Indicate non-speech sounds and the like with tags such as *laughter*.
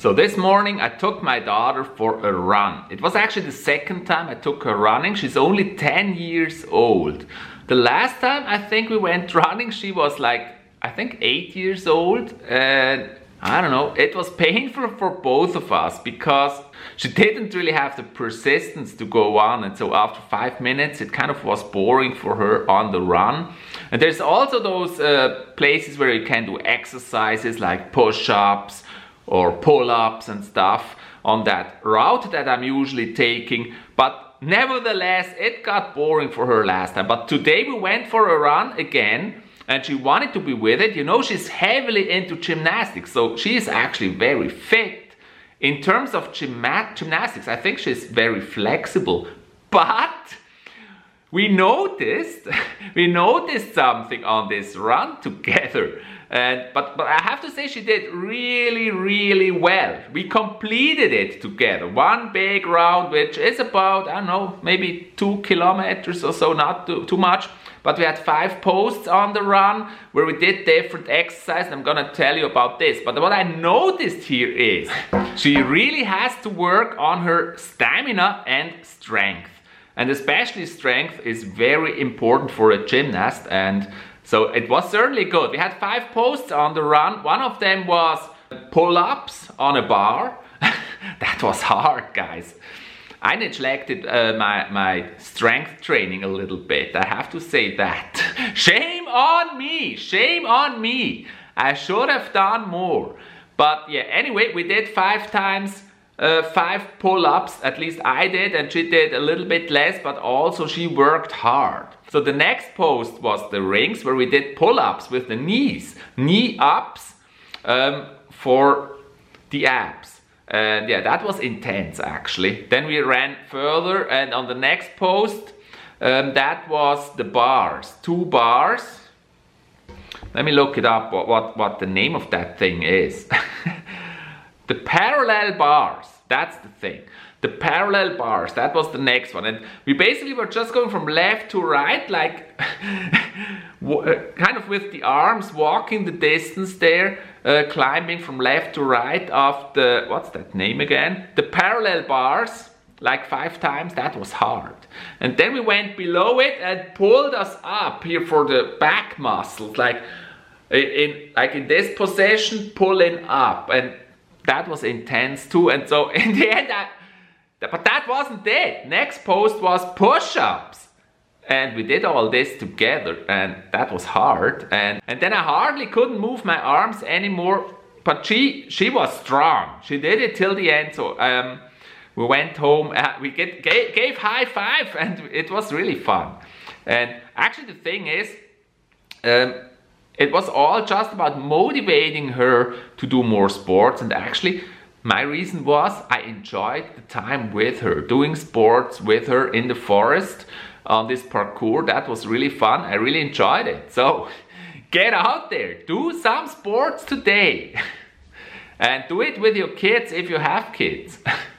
So this morning I took my daughter for a run. It was actually the second time I took her running. She's only 10 years old. The last time I think we went *laughs* running, she was like, I think 8 years old. And I don't know, it was painful for both of us because she didn't really have the persistence to go on. And so after five minutes, it kind of was boring for her on the run. And there's also those uh, places where you can do exercises like push-ups, or pull-ups and stuff on that route that I'm usually taking. But nevertheless, it got boring for her last time. But today we went for a run again and she wanted to be with it. You know, she's heavily into gymnastics, so she is actually very fit. In terms of gymnastics, I think she's very flexible. But we noticed, *laughs* we noticed something on this run together. And, but, but I have to say she did really, really well. We completed it together. One big round, which is about, I don't know, maybe two kilometers or so, not too, too much. But we had five posts on the run where we did different exercises. I'm gonna tell you about this. But what I noticed here is she really has to work on her stamina and strength. And especially strength is very important for a gymnast. And so it was certainly good. We had five posts on the run. One of them was pull-ups on a bar. *laughs* that was hard, guys. I neglected uh, my, my strength training a little bit. I have to say that. *laughs* Shame on me! Shame on me! I should have done more. But yeah, anyway, we did five times uh, five pull-ups, at least I did, and she did a little bit less, but also she worked hard. So the next post was the rings where we did pull-ups with the knees, knee ups um, for the abs. And yeah, that was intense actually. Then we ran further and on the next post, um, that was the bars, two bars. Let me look it up what, what, what the name of that thing is. *laughs* the parallel bars, that's the thing. The parallel bars that was the next one. And we basically were just going from left to right like *laughs* uh, kind of with the arms walking the distance there uh, climbing from left to right of the what's that name again? The parallel bars like five times that was hard. And then we went below it and pulled us up here for the back muscles like in like in this position pulling up. And that was intense too and so *laughs* in the end I, but that wasn't it. Next post was push-ups. And we did all this together and that was hard. And, and then I hardly couldn't move my arms anymore. But she, she was strong. She did it till the end. So um, we went home, uh, we get, gave, gave high five *laughs* and it was really fun. And actually the thing is, um, it was all just about motivating her to do more sports and actually my reason was I enjoyed the time with her, doing sports with her in the forest on this parkour. That was really fun. I really enjoyed it. So get out there, do some sports today. *laughs* and do it with your kids if you have kids. *laughs*